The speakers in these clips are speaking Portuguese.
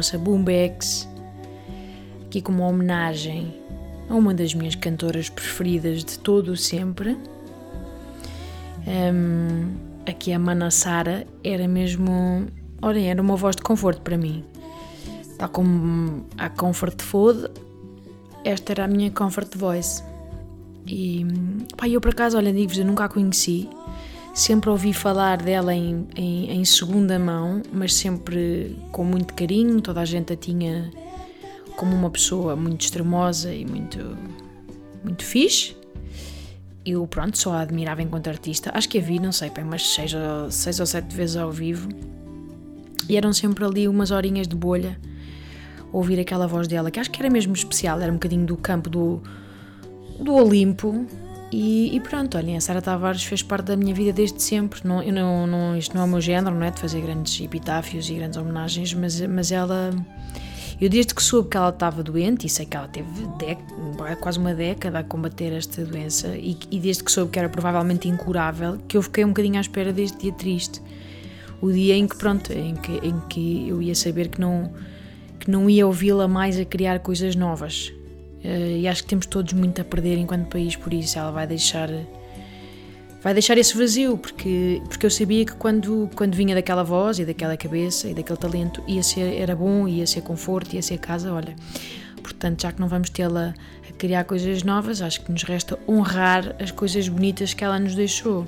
Daqui a vossa Boombex, aqui com uma homenagem a uma das minhas cantoras preferidas de todo o sempre. Hum, aqui a Mana Sara era mesmo, olhem, era uma voz de conforto para mim. Tal como a Comfort Food, esta era a minha Comfort Voice. E pá, eu por acaso, olha, digo-vos, eu nunca a conheci. Sempre ouvi falar dela em, em, em segunda mão, mas sempre com muito carinho. Toda a gente a tinha como uma pessoa muito extremosa e muito, muito fixe. Eu, pronto, só a admirava enquanto artista. Acho que a vi, não sei, bem, mas seis ou, seis ou sete vezes ao vivo. E eram sempre ali umas horinhas de bolha ouvir aquela voz dela, que acho que era mesmo especial, era um bocadinho do campo do, do Olimpo. E, e pronto, olhem, a Sara Tavares fez parte da minha vida desde sempre. Não, eu não, não, isto não é o meu género, não é? De fazer grandes epitáfios e grandes homenagens, mas, mas ela. Eu desde que soube que ela estava doente, e sei que ela teve quase uma década a combater esta doença, e, e desde que soube que era provavelmente incurável, que eu fiquei um bocadinho à espera deste dia triste. O dia em que, pronto, em que, em que eu ia saber que não, que não ia ouvi-la mais a criar coisas novas. Eh, e acho que temos todos muito a perder enquanto país por isso. Ela vai deixar vai deixar esse vazio, porque, porque eu sabia que quando, quando vinha daquela voz e daquela cabeça e daquele talento ia ser, era bom, ia ser conforto, ia ser casa, olha. Portanto, já que não vamos tê-la a criar coisas novas, acho que nos resta honrar as coisas bonitas que ela nos deixou.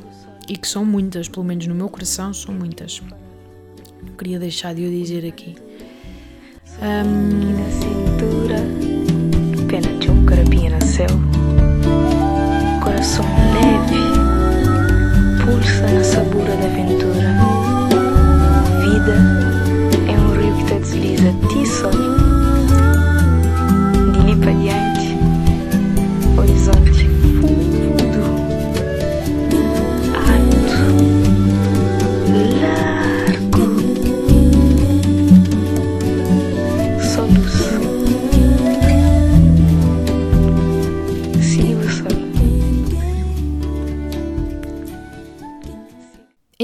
E que são muitas, pelo menos no meu coração, são muitas. Não queria deixar de o dizer aqui. Ahm, nasceu. Coração leve, pulsa na sabura da aventura. Vida é um rio que te desliza, ti só. De ali para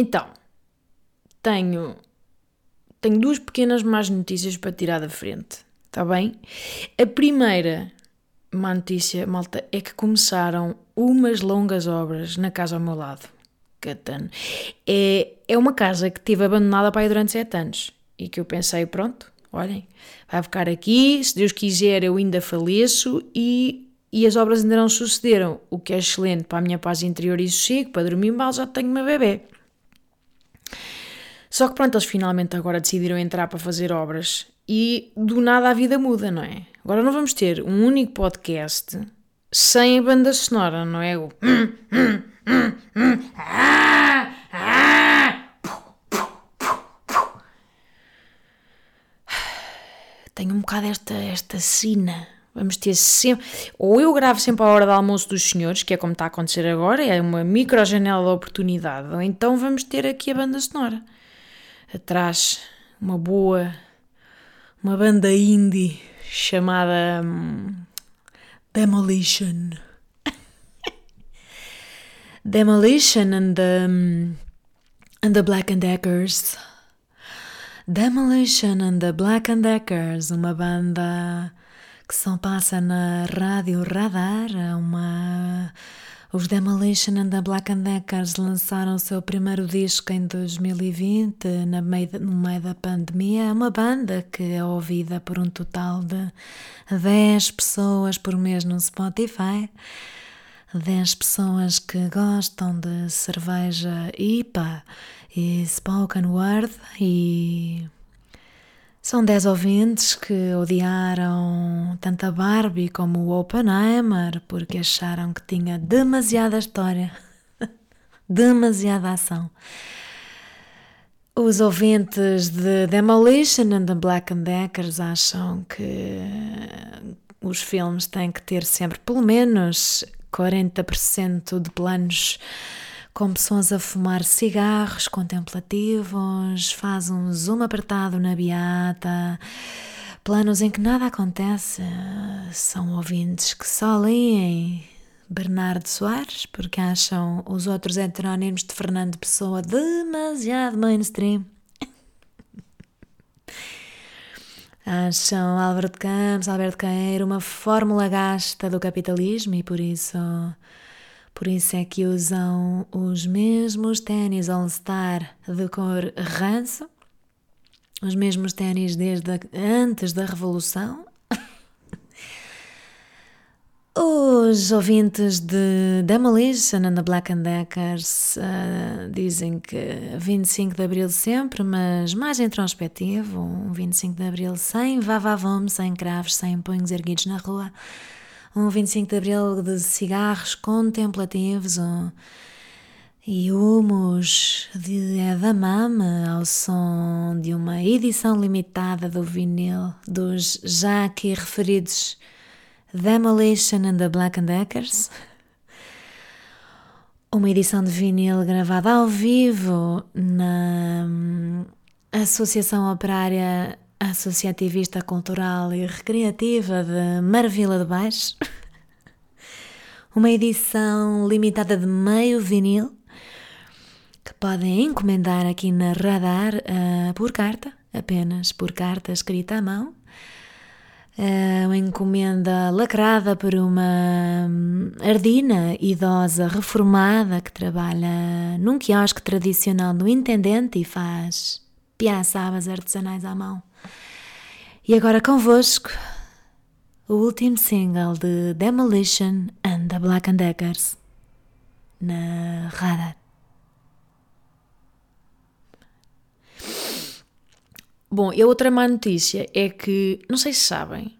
Então, tenho, tenho duas pequenas más notícias para tirar da frente, está bem? A primeira má notícia, malta, é que começaram umas longas obras na casa ao meu lado. Catano. É, é uma casa que tive abandonada para aí durante sete anos e que eu pensei, pronto, olhem, vai ficar aqui, se Deus quiser eu ainda faleço e, e as obras ainda não sucederam, o que é excelente para a minha paz interior e sossego, para dormir mal já tenho uma bebê. Só que pronto, eles finalmente agora decidiram entrar para fazer obras e do nada a vida muda, não é? Agora não vamos ter um único podcast sem a banda sonora, não é? O... Tenho um bocado esta, esta sina. Vamos ter sempre. Ou eu gravo sempre à hora do almoço dos senhores, que é como está a acontecer agora, é uma micro janela de oportunidade. Ou então vamos ter aqui a banda sonora. Atrás, uma boa. Uma banda indie chamada. Hum, Demolition. Demolition and the. hum, and the Black and Deckers. Demolition and the Black and Deckers, uma banda que só passa na rádio Radar, uma os Demolition and the Black and Deckers lançaram o seu primeiro disco em 2020, na meio, no meio da pandemia. É uma banda que é ouvida por um total de 10 pessoas por mês no Spotify. 10 pessoas que gostam de cerveja IPA e spoken word e são 10 ouvintes que odiaram tanto a Barbie como o Oppenheimer porque acharam que tinha demasiada história, demasiada ação. Os ouvintes de Demolition and the Black and Deckers acham que os filmes têm que ter sempre pelo menos 40% de planos com pessoas a fumar cigarros contemplativos, faz um zoom apertado na beata, planos em que nada acontece. São ouvintes que só leem Bernardo Soares porque acham os outros heterónimos de Fernando Pessoa demasiado mainstream. Acham Álvaro de Campos, Alberto Caeiro uma fórmula gasta do capitalismo e por isso, por isso é que usam os mesmos ténis All-Star de cor ranço, os mesmos ténis desde a- antes da Revolução. Os ouvintes de Demolition and the Black and Deckers ah, dizem que 25 de Abril sempre, mas mais introspectivo, um 25 de Abril sem vavavome, sem cravos, sem punhos erguidos na rua, um 25 de Abril de cigarros contemplativos um, e humos de edamame ao som de uma edição limitada do vinil dos já aqui referidos Demolition and the Black and Deckers. Uma edição de vinil gravada ao vivo na hum, Associação Operária Associativista Cultural e Recreativa de Marvila de Baixo. Uma edição limitada de meio vinil que podem encomendar aqui na Radar ah, por carta, apenas por carta escrita à mão. É uma encomenda lacrada por uma hum, ardina idosa reformada que trabalha num quiosque tradicional do Intendente e faz piaçabas artesanais à mão. E agora convosco, o último single de Demolition and the Black and Deckers na Radar. Bom, e a outra má notícia é que, não sei se sabem,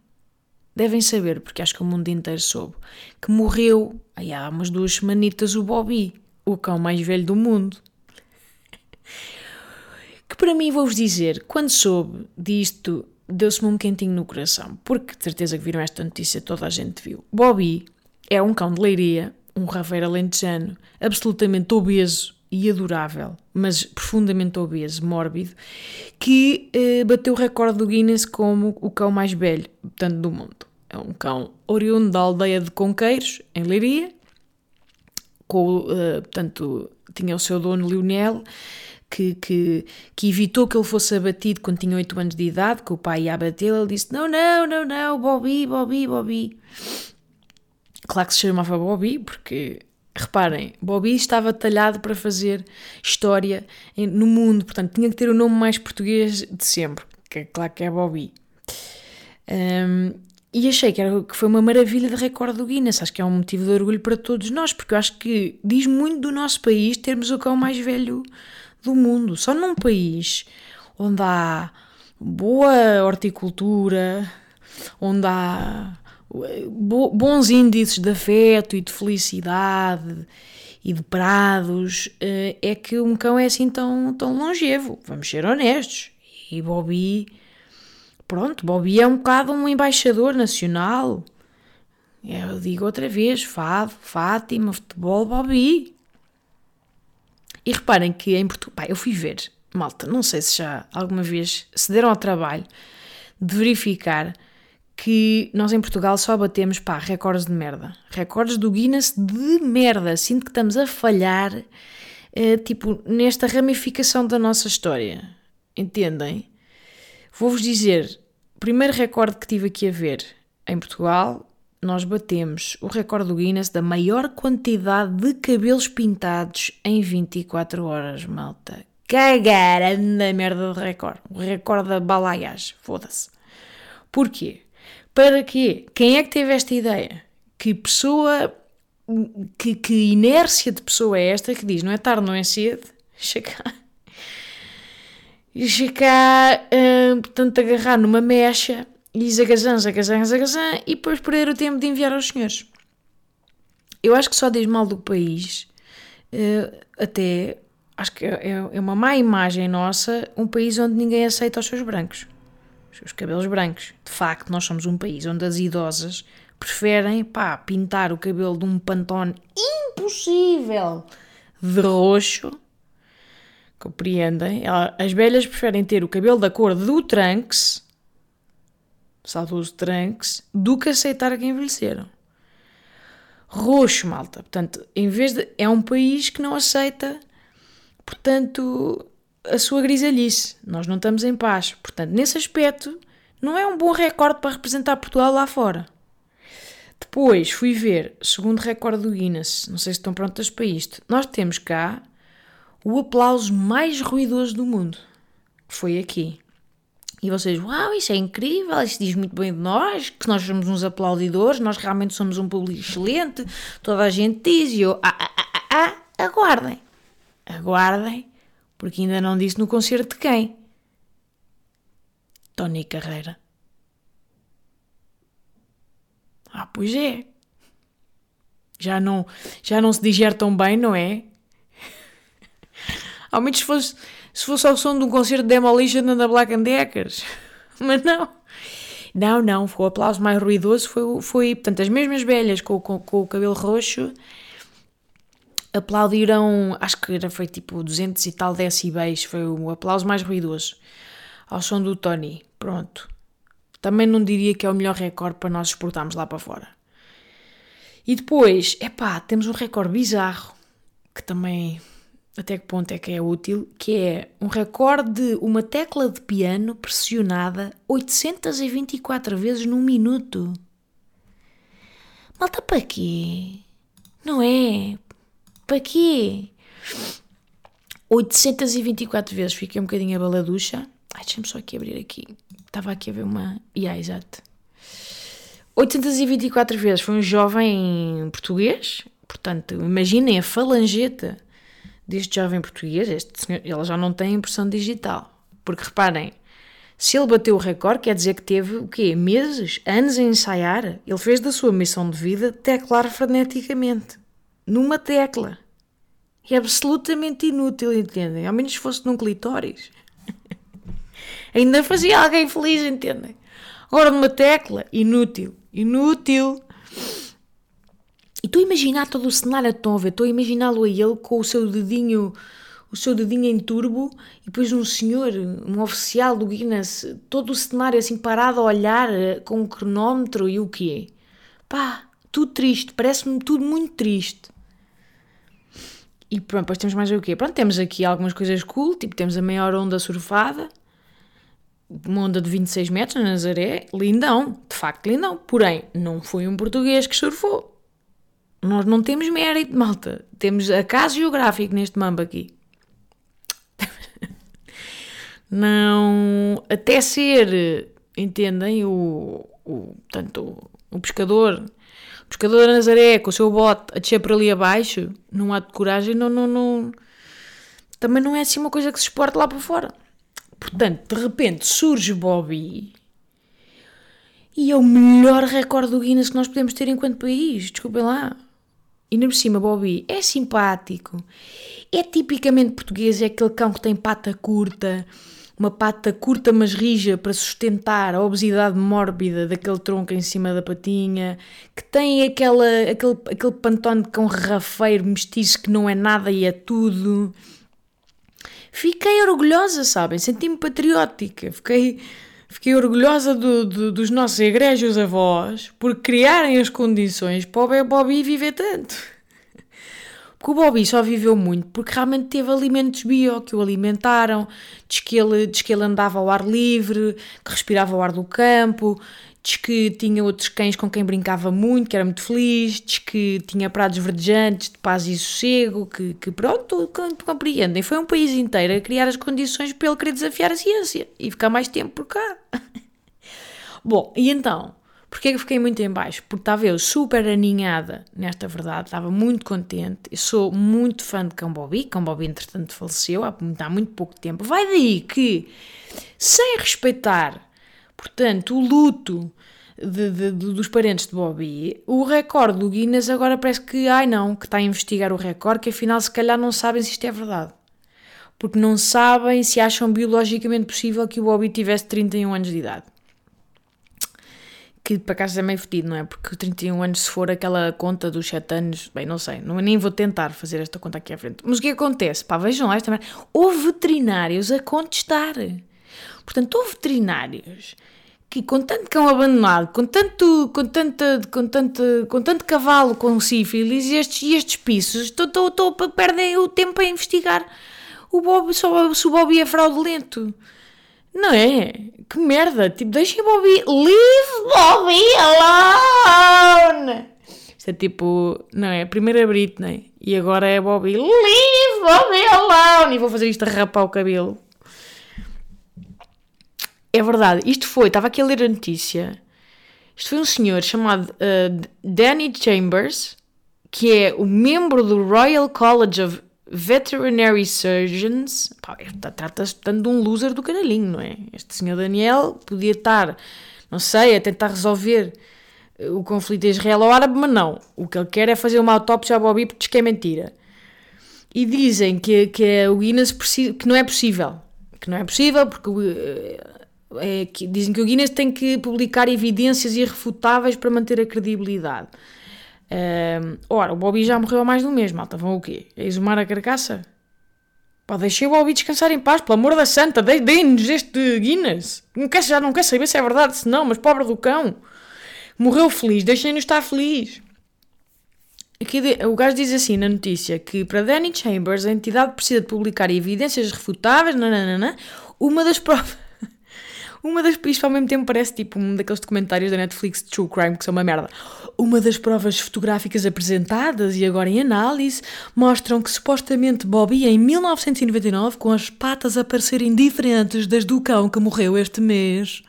devem saber, porque acho que o mundo inteiro soube, que morreu aí há umas duas semanitas o Bobby, o cão mais velho do mundo. Que para mim, vou-vos dizer, quando soube disto, deu-se-me um quentinho no coração, porque de certeza que viram esta notícia, toda a gente viu. Bobby é um cão de leiria, um raveiro alentejano, absolutamente obeso e adorável, mas profundamente obeso, mórbido, que eh, bateu o recorde do Guinness como o cão mais velho, portanto, do mundo. É um cão oriundo da aldeia de Conqueiros, em Leiria, com, eh, portanto, tinha o seu dono Lionel, que, que, que evitou que ele fosse abatido quando tinha 8 anos de idade, que o pai ia abatê-lo, ele disse, não, não, não, não, Bobby, Bobby, Bobby. Claro que se chamava Bobby, porque reparem, Bobby estava talhado para fazer história no mundo, portanto tinha que ter o nome mais português de sempre, que é claro que é Bobby. Um, e achei que, era, que foi uma maravilha de recorde do Guinness. Acho que é um motivo de orgulho para todos nós, porque eu acho que diz muito do nosso país termos o cão mais velho do mundo. Só num país onde há boa horticultura, onde há bons índices de afeto e de felicidade e de prados, eh, é que um cão é assim tão, tão longevo. Vamos ser honestos. E Bobby, pronto, Bobby é um bocado um embaixador nacional. Eu digo outra vez: Fado, Fátima, futebol, Bobby. E reparem que em Portugal, eu fui ver, malta, não sei se já alguma vez se deram ao trabalho de verificar que nós em Portugal só batemos, pá, recordes de merda. Recordes do Guinness de merda. Sinto que estamos a falhar, eh, tipo, nesta ramificação da nossa história. Entendem? Vou-vos dizer, primeiro recorde que tive aqui a ver em Portugal, nós batemos o recorde do Guinness da maior quantidade de cabelos pintados em 24 horas, malta. Cagar na merda de recorde. O recorde da balaiagem, foda-se. Porquê? Para quê? Quem é que teve esta ideia? Que pessoa, que, que inércia de pessoa é esta que diz não é tarde, não é cedo? Deixa cá, uh, portanto, agarrar numa mecha e zagazã, zagazã, zagazã e depois perder o tempo de enviar aos senhores. Eu acho que só diz mal do país, uh, até acho que é, é uma má imagem nossa, um país onde ninguém aceita os seus brancos os cabelos brancos. De facto, nós somos um país onde as idosas preferem, pá, pintar o cabelo de um pantone impossível de roxo. Compreendem? As velhas preferem ter o cabelo da cor do Trunks, saudoso Trunks, do que aceitar que envelheceram. Roxo, malta. Portanto, em vez de. É um país que não aceita, portanto, a sua grisalhice. Nós não estamos em paz. Portanto, nesse aspecto, não é um bom recorde para representar Portugal lá fora. Depois fui ver, segundo recorde do Guinness, não sei se estão prontas para isto, nós temos cá o aplauso mais ruidoso do mundo. Foi aqui. E vocês, uau, isso é incrível, isso diz muito bem de nós, que nós somos uns aplaudidores, nós realmente somos um público excelente, toda a gente diz, e eu, ah, ah, ah, ah, ah aguardem, aguardem, porque ainda não disse no concerto de quem? Tony Carreira. Ah, pois é. Já não, já não se digere tão bem, não é? Ao menos se fosse, se fosse ao som de um concerto de Demolition da Black and Deckers. Mas não. Não, não. Foi o aplauso mais ruidoso. Foi, foi portanto, as mesmas velhas com, com, com o cabelo roxo aplaudiram, acho que era, foi tipo 200 e tal decibéis, foi o aplauso mais ruidoso ao som do Tony. Pronto. Também não diria que é o melhor recorde para nós exportarmos lá para fora. E depois, epá, temos um recorde bizarro, que também até que ponto é que é útil, que é um recorde de uma tecla de piano pressionada 824 vezes num minuto. Malta, para quê? Não é? Para quê? 824 vezes fiquei um bocadinho a baladucha. Ai, deixa-me só aqui abrir aqui. Estava aqui a ver uma. Yeah, exato. 824 vezes foi um jovem português. Portanto, imaginem a falangeta deste jovem português. Este senhor, ele já não tem impressão digital. Porque reparem, se ele bateu o recorde, quer dizer que teve o quê? Meses, anos a ensaiar. Ele fez da sua missão de vida teclar freneticamente numa tecla. É absolutamente inútil, entendem? Ao menos fosse num clitóris. Ainda fazia alguém feliz, entendem? Agora numa tecla, inútil. Inútil. E estou a imaginar todo o cenário, a ver? Estou a imaginá-lo a ele com o seu dedinho o seu dedinho em turbo e depois um senhor, um oficial do Guinness, todo o cenário assim parado a olhar eh, com o um cronómetro e o quê? Pá, tudo triste, parece-me tudo muito triste. E pronto, depois temos mais o quê? Pronto, temos aqui algumas coisas cool, tipo temos a maior onda surfada, uma onda de 26 metros na Nazaré, lindão, de facto lindão. Porém, não foi um português que surfou. Nós não temos mérito, malta. Temos acaso geográfico neste mambo aqui. não. Até ser, entendem? O, o, tanto o pescador pescador da Nazaré com o seu bote a descer por ali abaixo, não há de coragem, não, não, não. também não é assim uma coisa que se exporta lá para fora. Portanto, de repente surge Bobby e é o melhor recorde do Guinness que nós podemos ter enquanto país. Desculpem lá. E ainda por cima, Bobby é simpático, é tipicamente português, é aquele cão que tem pata curta, uma pata curta mas rija para sustentar a obesidade mórbida daquele tronco em cima da patinha, que tem aquela, aquele, aquele pantone de cão rafeiro mestiço que não é nada e é tudo. Fiquei orgulhosa, sabem? Senti-me patriótica. Fiquei, fiquei orgulhosa do, do, dos nossos egrégios avós por criarem as condições para o Bobby viver tanto. Porque o Bobby só viveu muito porque realmente teve alimentos bio que o alimentaram, diz que ele, diz que ele andava ao ar livre, que respirava o ar do campo, diz que tinha outros cães com quem brincava muito, que era muito feliz, diz que tinha prados verdejantes de paz e sossego, que, que pronto, compreendem. Foi um país inteiro a criar as condições para ele querer desafiar a ciência e ficar mais tempo por cá. Bom, e então, Porquê que fiquei muito em baixo? Porque estava eu super aninhada nesta verdade, estava muito contente. Eu sou muito fã de. Cão Bobby, entretanto, faleceu há muito pouco tempo. Vai daí que, sem respeitar, portanto, o luto de, de, de, dos parentes de Bobby, o recorde do Guinness agora parece que, ai não, que está a investigar o recorde, que afinal se calhar não sabem se isto é verdade. Porque não sabem se acham biologicamente possível que o Bobby tivesse 31 anos de idade que para cá é meio fedido, não é? Porque 31 anos, se for aquela conta dos 7 anos, bem, não sei, não, nem vou tentar fazer esta conta aqui à frente. Mas o que acontece? Pá, vejam lá esta merda. Houve veterinários a contestar. Portanto, houve veterinários que com tanto cão abandonado, com tanto, com tanto, com tanto, com tanto cavalo com sífilis e estes, e estes pisos, tô, tô, tô, perdem o tempo a investigar o Bob, só, se o Bobby é fraudulento. Não é? Que merda! Tipo, deixem Bobby. Leave Bobby alone! Isto é tipo. Não é? A primeira Britney. E agora é Bobby. Leave Bobby alone! E vou fazer isto a rapar o cabelo. É verdade. Isto foi. Estava aqui a ler a notícia. Isto foi um senhor chamado uh, Danny Chambers, que é o membro do Royal College of Veterinary Surgeons, trata-se tanto de um loser do caralhinho, não é? Este senhor Daniel podia estar, não sei, a tentar resolver eh, o conflito israelo-árabe, mas não. O que ele quer é fazer uma autópsia ao Bobby porque diz que é mentira. E dizem que, que é o Guinness que não é possível. Que não é possível porque eh, é, que, dizem que o Guinness tem que publicar evidências irrefutáveis para manter a credibilidade. Uh, ora, o Bobby já morreu há mais de um mês, malta. Vão o quê? A exumar a carcaça? Pá, deixei o Bobby descansar em paz, pelo amor da santa. Deem-nos este Guinness. Não quer, já não quer saber se é verdade, se não, mas pobre do cão. Morreu feliz, deixem-nos estar feliz. Aqui, o gajo diz assim na notícia que para Danny Chambers a entidade precisa de publicar evidências refutáveis, nananana, uma das provas uma das. Isto ao mesmo tempo parece tipo um daqueles documentários da Netflix de True Crime que são uma merda. Uma das provas fotográficas apresentadas e agora em análise mostram que supostamente Bobby, em 1999, com as patas a parecerem diferentes das do cão que morreu este mês.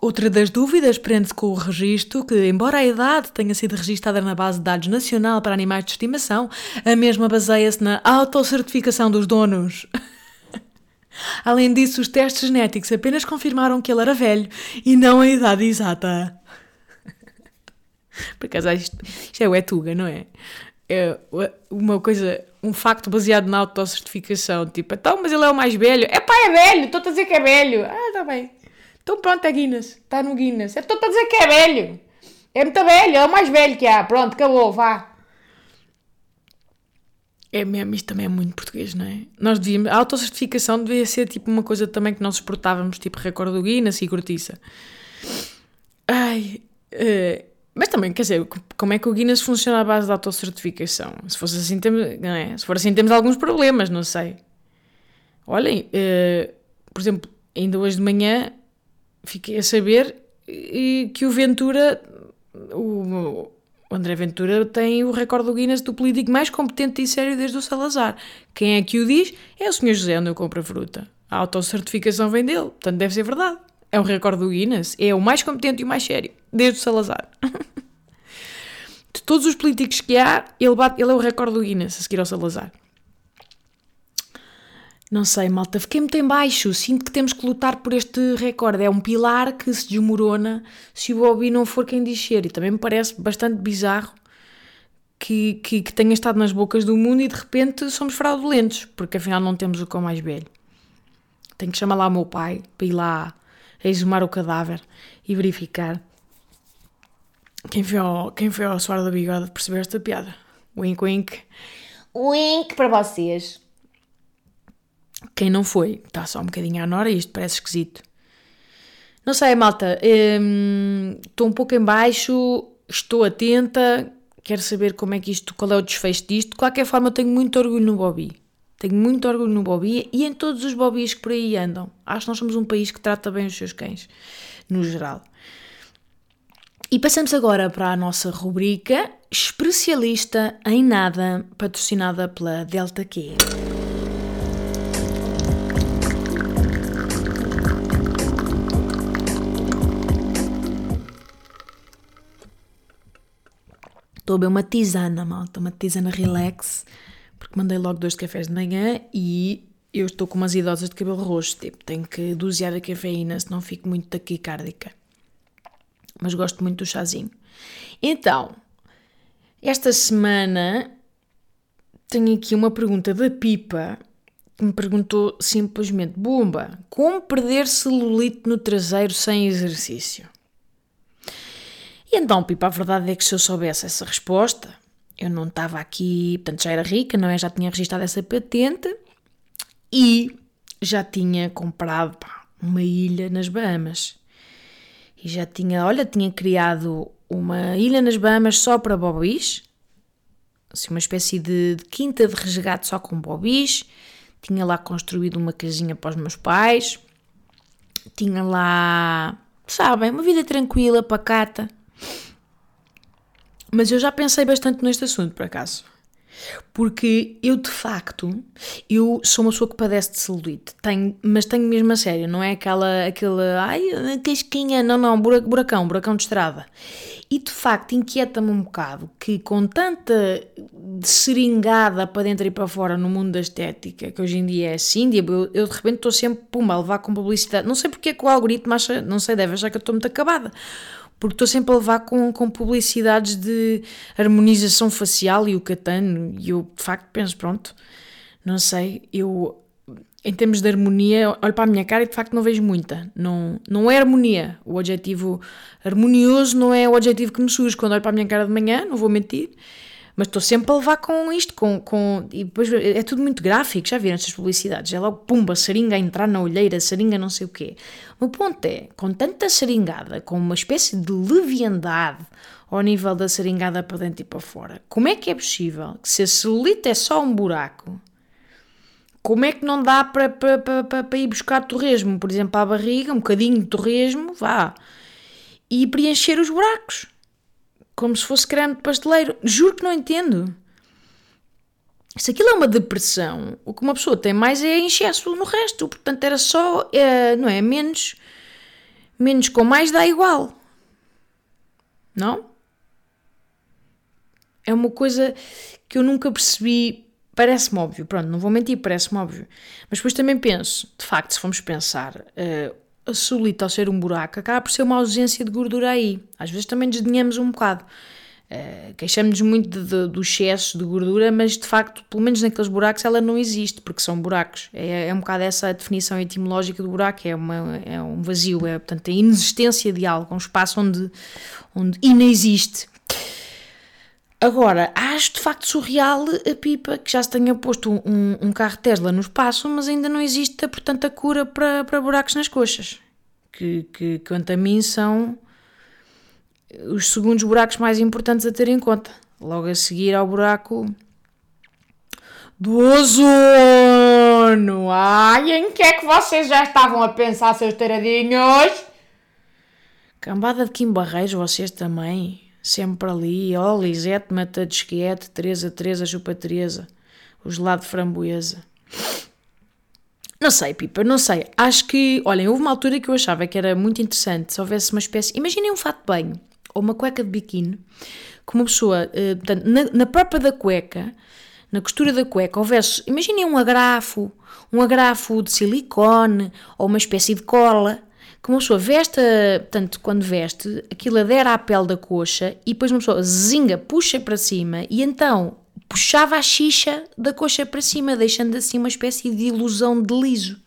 Outra das dúvidas prende-se com o registro que, embora a idade tenha sido registada na base de dados nacional para animais de estimação, a mesma baseia-se na autocertificação dos donos. Além disso, os testes genéticos apenas confirmaram que ele era velho e não a idade exata. Por acaso, isto, isto é o Etuga, não é? É uma coisa, um facto baseado na autocertificação. Tipo, então, mas ele é o mais velho. É pá, é velho, estou a dizer que é velho. Ah, está bem. Então pronto, é Guinness. Está no Guinness. Estou a dizer que é velho. É muito velho, é o mais velho que há. Pronto, acabou, vá. É mesmo, isto também é muito português, não é? Nós devíamos, a autocertificação devia ser tipo uma coisa também que nós exportávamos, tipo recorde do Guinness e cortiça. Ai, uh, mas também, quer dizer, como é que o Guinness funciona à base da autocertificação? Se fosse assim, temos, não é? Se for assim, temos alguns problemas, não sei. Olhem, uh, por exemplo, ainda hoje de manhã fiquei a saber que o Ventura, o, o André Ventura tem o recorde do Guinness do político mais competente e sério desde o Salazar. Quem é que o diz? É o Sr. José onde eu compro a fruta. A autocertificação vem dele, portanto deve ser verdade. É um recorde do Guinness. É o mais competente e o mais sério, desde o Salazar. De todos os políticos que há, ele, bate, ele é o recorde do Guinness a seguir ao Salazar. Não sei, malta, fiquei muito em baixo. Sinto que temos que lutar por este recorde. É um pilar que se desmorona se o Bobby não for quem diz ser. E também me parece bastante bizarro que, que, que tenha estado nas bocas do mundo e de repente somos fraudulentos, porque afinal não temos o cão mais velho. Tenho que chamar lá o meu pai para ir lá exumar o cadáver e verificar. Quem foi ao, quem foi ao suar do bigode perceber esta piada? Wink, wink. Wink para vocês. Quem não foi, está só um bocadinho à nora e isto parece esquisito. Não sei, malta. hum, Estou um pouco em baixo, estou atenta, quero saber como é que isto, qual é o desfecho disto. De qualquer forma, eu tenho muito orgulho no Bobby. Tenho muito orgulho no Bobby e em todos os Bobbys que por aí andam. Acho que nós somos um país que trata bem os seus cães, no geral. E passamos agora para a nossa rubrica especialista em nada, patrocinada pela Delta Q. Estou a beber uma tisana, malta, uma tisana relax, porque mandei logo dois cafés de manhã e eu estou com umas idosas de cabelo roxo, tipo, tenho que dosear a cafeína, senão fico muito taquicárdica. Mas gosto muito do chazinho. Então, esta semana tenho aqui uma pergunta da Pipa que me perguntou simplesmente: Bumba, como perder celulite no traseiro sem exercício? E então, Pipa, a verdade é que se eu soubesse essa resposta, eu não estava aqui, portanto já era rica, não é? Já tinha registrado essa patente e já tinha comprado pá, uma ilha nas Bahamas. E já tinha, olha, tinha criado uma ilha nas Bahamas só para bobis, assim, uma espécie de, de quinta de resgate só com bobis. Tinha lá construído uma casinha para os meus pais. Tinha lá, sabem, uma vida tranquila, pacata. Mas eu já pensei bastante neste assunto, por acaso. Porque eu, de facto, eu sou uma pessoa que padece de celulite. Tenho, mas tenho mesmo a sério, não é aquela, aquela, ai, casquinha, não, não, bura- buracão, buracão de estrada. E, de facto, inquieta-me um bocado que com tanta seringada para dentro e para fora no mundo da estética, que hoje em dia é assim, eu, eu de repente estou sempre, puma, a levar com publicidade. Não sei porque é que o algoritmo acha, não sei, deve achar que eu estou muito acabada porque estou sempre a levar com, com publicidades de harmonização facial e o catano, e eu de facto penso, pronto, não sei, eu em termos de harmonia, olho para a minha cara e de facto não vejo muita. Não, não é harmonia. O adjetivo harmonioso não é o adjetivo que me surge quando olho para a minha cara de manhã, não vou mentir. Mas estou sempre a levar com isto, com, com, e depois é tudo muito gráfico, já viram estas publicidades? É logo, pumba, seringa a entrar na olheira, seringa não sei o quê. O ponto é, com tanta seringada, com uma espécie de leviandade ao nível da seringada para dentro e para fora, como é que é possível que se a celulite é só um buraco, como é que não dá para, para, para, para, ir buscar torresmo, por exemplo, à barriga, um bocadinho de torresmo, vá, e preencher os buracos? Como se fosse creme de pasteleiro. Juro que não entendo. Se aquilo é uma depressão, o que uma pessoa tem mais é excesso no resto. Portanto, era só, é, não é? Menos, menos com mais dá igual. Não? É uma coisa que eu nunca percebi. Parece-me óbvio, pronto, não vou mentir, parece-me óbvio. Mas depois também penso, de facto, se formos pensar, uh, a celulite ao ser um buraco acaba por ser uma ausência de gordura aí. Às vezes também desdenhamos um bocado. Uh, Queixamos-nos muito de, de, do excesso de gordura, mas de facto, pelo menos naqueles buracos, ela não existe, porque são buracos. É, é um bocado essa a definição etimológica do buraco, é, uma, é um vazio, é portanto a inexistência de algo, um espaço onde, onde inexiste. Agora, acho de facto surreal a pipa que já se tenha posto um, um carro Tesla no espaço, mas ainda não existe, portanto, a cura para, para buracos nas coxas. Que, que, quanto a mim, são os segundos buracos mais importantes a ter em conta. Logo a seguir ao buraco do ozono. Ai, em que é que vocês já estavam a pensar, seus taradinhos? Cambada de Kim Barreiros, vocês também sempre ali, oh, Lisete, mata de Teresa, Teresa, chupa Teresa, o gelado de framboesa. Não sei, Pipa, não sei. Acho que, olhem, houve uma altura que eu achava que era muito interessante se houvesse uma espécie. Imaginem um fato de banho ou uma cueca de biquíni, que uma pessoa, uh, portanto, na, na própria da cueca, na costura da cueca, houvesse, imaginem um agrafo, um agrafo de silicone ou uma espécie de cola, que uma pessoa veste, tanto quando veste, aquilo adera à pele da coxa e depois uma pessoa zinga, puxa para cima e então puxava a xixa da coxa para cima, deixando assim uma espécie de ilusão de liso.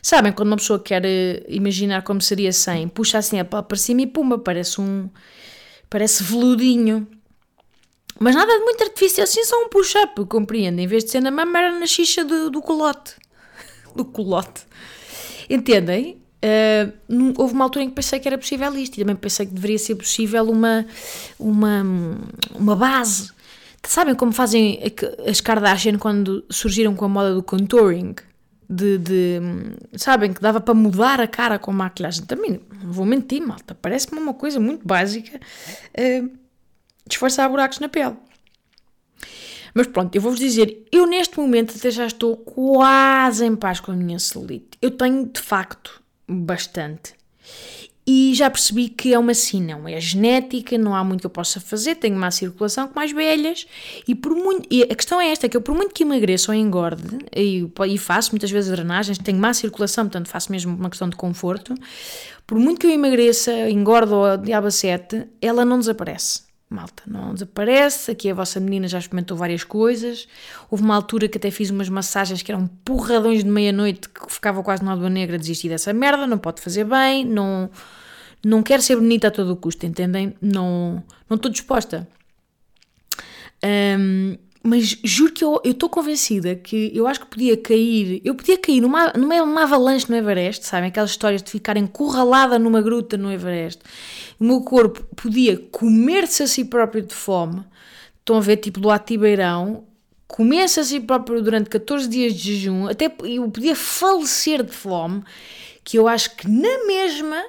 Sabem, quando uma pessoa quer eh, imaginar como seria sem, puxa assim a pele para cima e pumba, parece um. parece veludinho. Mas nada de muito artificial, assim só um push-up, compreendem? Em vez de ser na mama, era na xixa do, do colote. do colote. Entendem? Uh, houve uma altura em que pensei que era possível isto e também pensei que deveria ser possível uma, uma, uma base. Sabem como fazem as Kardashian quando surgiram com a moda do contouring? De, de sabem que dava para mudar a cara com maquilhagem. Também não vou mentir, malta. Parece-me uma coisa muito básica uh, disfarçar buracos na pele. Mas pronto, eu vou-vos dizer, eu neste momento até já estou quase em paz com a minha celulite. Eu tenho de facto bastante. E já percebi que é uma sim, não é genética, não há muito que eu possa fazer, tenho má circulação com mais velhas e por muito, e a questão é esta, que eu por muito que emagreça ou engorde, e, e faço muitas vezes drenagens, tenho má circulação, portanto faço mesmo uma questão de conforto, por muito que eu emagreça, engordo ou diabo 7, ela não desaparece malta, não desaparece. Aqui a vossa menina já experimentou várias coisas. Houve uma altura que até fiz umas massagens que eram porradões de meia-noite que ficava quase na alba negra. Desisti dessa merda, não pode fazer bem, não, não quero ser bonita a todo o custo, entendem? Não, não estou disposta. Um, mas juro que eu estou convencida que eu acho que podia cair, eu podia cair numa, numa avalanche no Everest, sabem? Aquelas histórias de ficar encurralada numa gruta no Everest. O meu corpo podia comer-se a si próprio de fome. Estão a ver, tipo do Atibeirão, comer-se a si próprio durante 14 dias de jejum, até eu podia falecer de fome, que eu acho que na mesma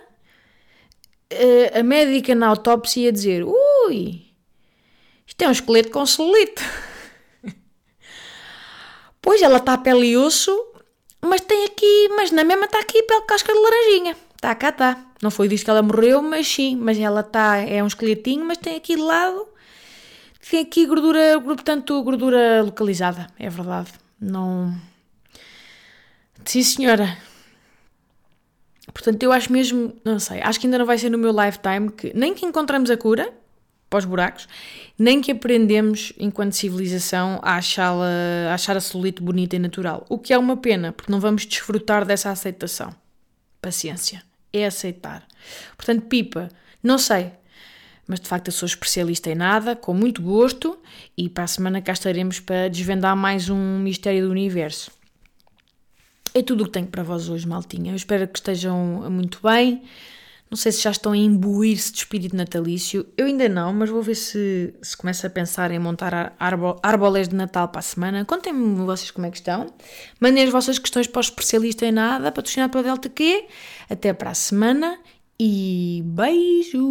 eh, a médica na autópsia ia dizer: ui, isto é um esqueleto com celulite. Pois ela está pele e osso, mas tem aqui, mas na mesma está aqui pele casca de laranjinha. Está cá, está. Não foi disso que ela morreu, mas sim, mas ela está, é um esqueletinho, mas tem aqui de lado, tem aqui gordura, portanto, gordura localizada, é verdade. Não. Sim, senhora. Portanto, eu acho mesmo, não sei, acho que ainda não vai ser no meu lifetime que nem que encontramos a cura para os buracos, nem que aprendemos, enquanto civilização, a, a achar a bonita e natural. O que é uma pena, porque não vamos desfrutar dessa aceitação. Paciência. É aceitar. Portanto, pipa, não sei, mas de facto eu sou especialista em nada, com muito gosto, e para a semana cá estaremos para desvendar mais um mistério do universo. É tudo o que tenho para vós hoje, maltinha. Eu espero que estejam muito bem. Não sei se já estão a imbuir-se de espírito natalício. Eu ainda não, mas vou ver se, se começo a pensar em montar árboles de Natal para a semana. Contem-me vocês como é que estão. Mandem as vossas questões para o especialista em nada, patrocinado pela Delta Q. Até para a semana e beijo!